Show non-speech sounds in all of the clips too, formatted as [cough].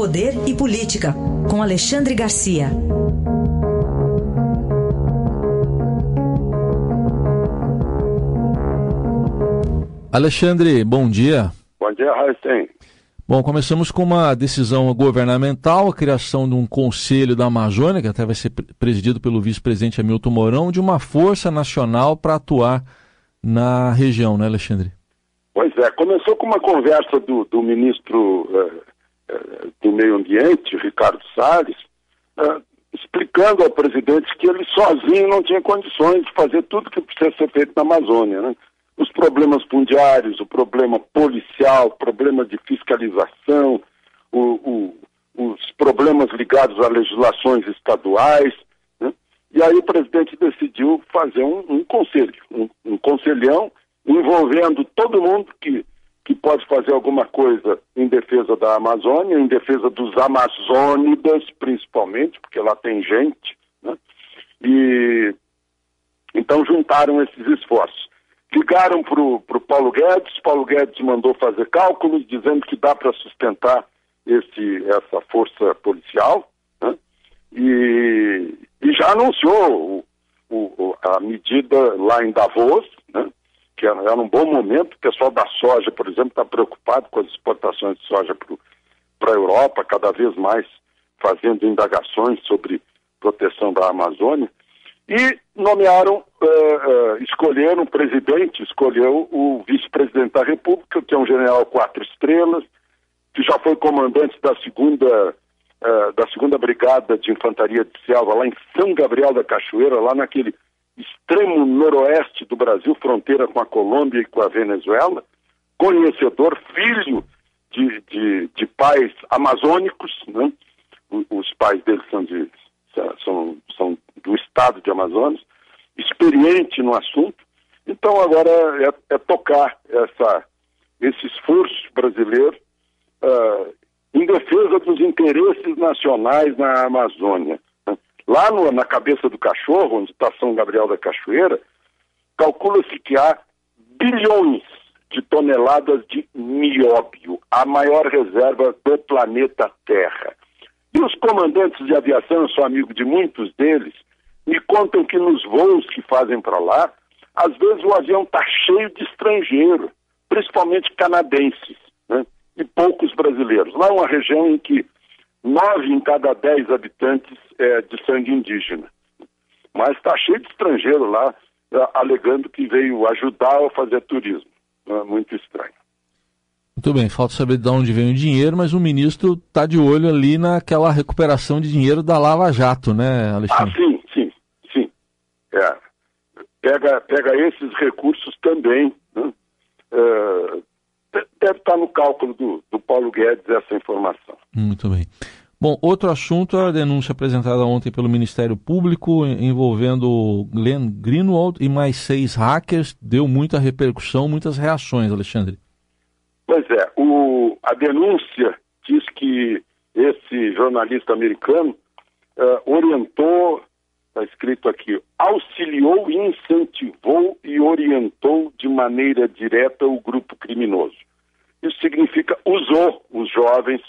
Poder e Política, com Alexandre Garcia. Alexandre, bom dia. Bom dia, Raíssen. Bom, começamos com uma decisão governamental, a criação de um conselho da Amazônia, que até vai ser presidido pelo vice-presidente Hamilton Mourão, de uma força nacional para atuar na região, né, Alexandre? Pois é, começou com uma conversa do, do ministro uh, do Meio Ambiente, Ricardo Salles, uh, explicando ao presidente que ele sozinho não tinha condições de fazer tudo que precisa ser feito na Amazônia, né? os problemas fundiários, o problema policial, o problema de fiscalização, o, o, os problemas ligados a legislações estaduais. Né? E aí o presidente decidiu fazer um, um conselho, um, um, conselhão envolvendo todo mundo que, que pode fazer alguma coisa em defesa da Amazônia, em defesa dos amazônidas, principalmente, porque lá tem gente. Né? E então juntaram esses esforços. Ligaram para o Paulo Guedes, Paulo Guedes mandou fazer cálculos dizendo que dá para sustentar esse, essa força policial né? e, e, já anunciou o, o, a medida lá em Davos, era, um bom momento. O pessoal da soja, por exemplo, está preocupado com as exportações de soja para a Europa, cada vez mais fazendo indagações sobre proteção da Amazônia. E nomearam, uh, uh, escolheram, o presidente escolheu o vice-presidente da República, que é um general quatro estrelas, que já foi comandante da segunda, uh, da segunda Brigada de Infantaria de Selva, lá em São Gabriel da Cachoeira, lá naquele extremo noroeste do Brasil, fronteira com a Colômbia e com a Venezuela, conhecedor, filho de, de, de pais amazônicos, né? os pais dele são de são, são do estado de Amazonas, experiente no assunto. Então agora é, é tocar essa, esse esforço brasileiro uh, em defesa dos interesses nacionais na Amazônia. Lá no, na cabeça do cachorro, onde está São Gabriel da Cachoeira, calcula-se que há bilhões de toneladas de nióbio, a maior reserva do planeta Terra. E os comandantes de aviação, eu sou amigo de muitos deles, me contam que nos voos que fazem para lá, às vezes o avião está cheio de estrangeiro, principalmente canadenses, né? e poucos brasileiros. Lá é uma região em que nove em cada dez habitantes é de sangue indígena. Mas está cheio de estrangeiro lá, alegando que veio ajudar a fazer turismo. É muito estranho. Muito bem, falta saber de onde vem o dinheiro, mas o ministro está de olho ali naquela recuperação de dinheiro da Lava Jato, né, Alexandre? Ah, sim, sim, sim. É. Pega, pega esses recursos também. Né? É, deve estar no cálculo do, do Paulo Guedes essa informação. Muito bem. Bom, outro assunto é a denúncia apresentada ontem pelo Ministério Público envolvendo Glenn Greenwald e mais seis hackers. Deu muita repercussão, muitas reações, Alexandre. Pois é, o, a denúncia diz que esse jornalista americano uh, orientou, está escrito aqui, auxiliou, incentivou e orientou de maneira direta o grupo criminoso. Isso significa usou os jovens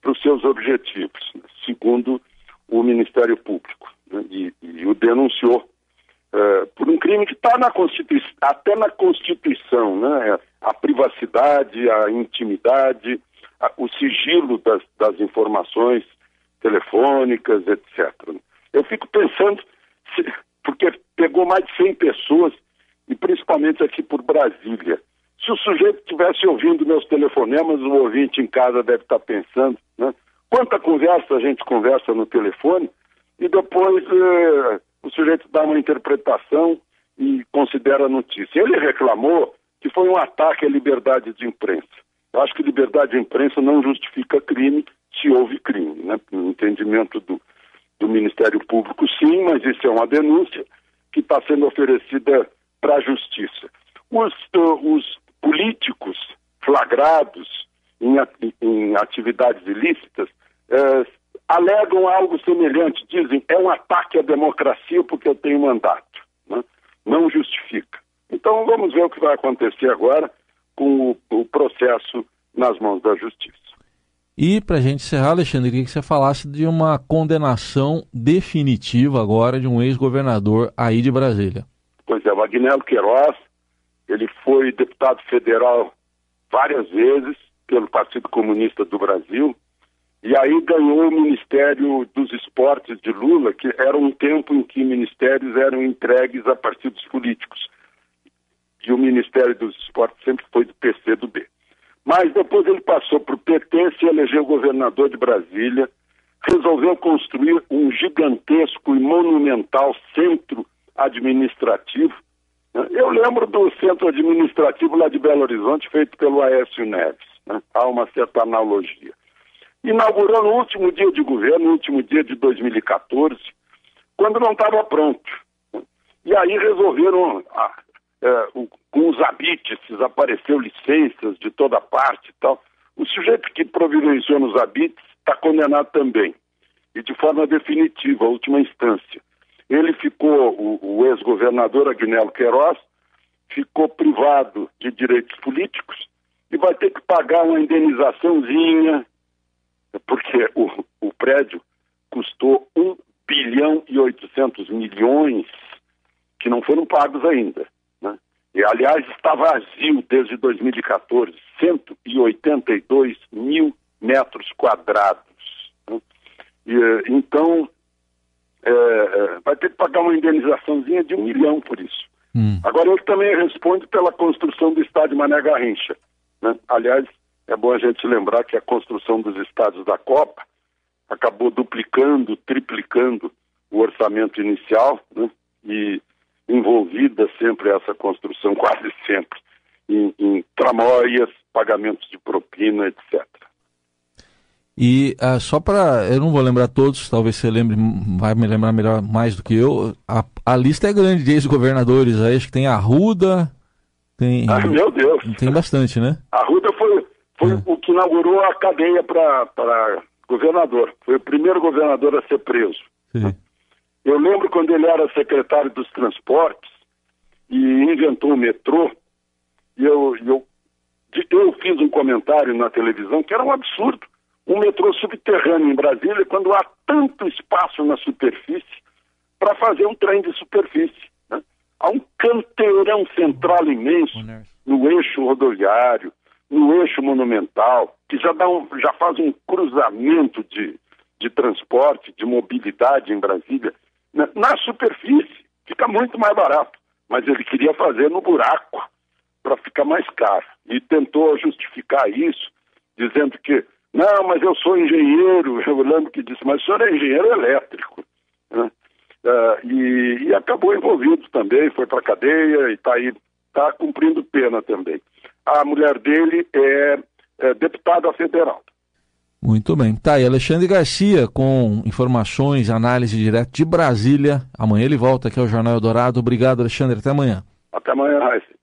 para os seus objetivos, segundo o Ministério Público, né, e, e, o denunciou uh, por um crime que está na Constituição, até na Constituição, né? a privacidade, a intimidade, a, o sigilo das, das, informações telefônicas, etc. Eu fico pensando, se, porque pegou mais de 100 pessoas, e principalmente aqui por Brasília. Se o sujeito estivesse ouvindo meus telefonemas, o ouvinte em casa deve estar pensando, né? Quanta conversa a gente conversa no telefone e depois eh, o sujeito dá uma interpretação e considera a notícia. Ele reclamou que foi um ataque à liberdade de imprensa. Eu acho que liberdade de imprensa não justifica crime se houve crime, né? No entendimento do, do Ministério Público, sim, mas isso é uma denúncia que está sendo oferecida para a Justiça. Os, uh, os políticos flagrados em, atividades ilícitas uh, alegam algo semelhante, dizem é um ataque à democracia porque eu tenho mandato. Né? Não justifica. Então vamos ver o que vai acontecer agora com o, o processo nas mãos da justiça. E para a gente encerrar, Alexandre, queria que você falasse de uma condenação definitiva agora de um ex-governador aí de Brasília. Pois é, o Agnello Queiroz, ele foi deputado federal várias vezes pelo Partido Comunista do Brasil, e aí ganhou o Ministério dos Esportes de Lula, que era um tempo em que ministérios eram entregues a partidos políticos. E o Ministério dos Esportes sempre foi do PC do B. Mas depois ele passou para o PT, se elegeu governador de Brasília, resolveu construir um gigantesco e monumental centro administrativo. Eu lembro do centro administrativo lá de Belo Horizonte, feito pelo Aécio Neves. Né? Há uma certa analogia inaugurou no último dia de governo, no último dia de 2014, quando não estava pronto. E aí resolveram, ah, é, o, com os habítices, apareceu licenças de toda parte e tal. O sujeito que providenciou nos habites está condenado também, e de forma definitiva, última instância. Ele ficou, o, o ex-governador Agnello Queiroz, ficou privado de direitos políticos e vai ter que pagar uma indenizaçãozinha porque o, o prédio custou 1 bilhão e 800 milhões que não foram pagos ainda. Né? E, aliás, está vazio desde 2014, 182 mil metros quadrados. Né? E, então, é, é, vai ter que pagar uma indenizaçãozinha de um milhão por isso. Hum. Agora, ele também responde pela construção do estádio Mané Garrincha. Né? Aliás, é bom a gente lembrar que a construção dos estádios da Copa acabou duplicando, triplicando o orçamento inicial, né? e envolvida sempre essa construção, [laughs] quase sempre, em, em tramóias, pagamentos de propina, etc. E uh, só para, eu não vou lembrar todos, talvez você lembre, vai me lembrar melhor mais do que eu. A, a lista é grande de ex-governadores aí, acho que tem Arruda, tem. Ai, meu Deus! Tem bastante, né? Arruda foi foi é. o que inaugurou a cadeia para governador. Foi o primeiro governador a ser preso. Sim. Eu lembro quando ele era secretário dos transportes e inventou o metrô, e eu, eu, eu fiz um comentário na televisão que era um absurdo. Um metrô subterrâneo em Brasília, quando há tanto espaço na superfície para fazer um trem de superfície. Né? Há um canteirão central imenso no eixo rodoviário, no eixo monumental, que já, dá um, já faz um cruzamento de, de transporte, de mobilidade em Brasília, na, na superfície fica muito mais barato, mas ele queria fazer no buraco para ficar mais caro e tentou justificar isso dizendo que não, mas eu sou engenheiro, eu lembro que disse, mas o senhor é engenheiro elétrico. Né? Uh, e, e, acabou envolvido também, foi para a cadeia e está aí, está cumprindo pena também a mulher dele é, é deputada federal. Muito bem. Tá aí, Alexandre Garcia com informações, análise direto de Brasília. Amanhã ele volta aqui ao Jornal Eldorado. Obrigado, Alexandre. Até amanhã. Até amanhã, Raíssa.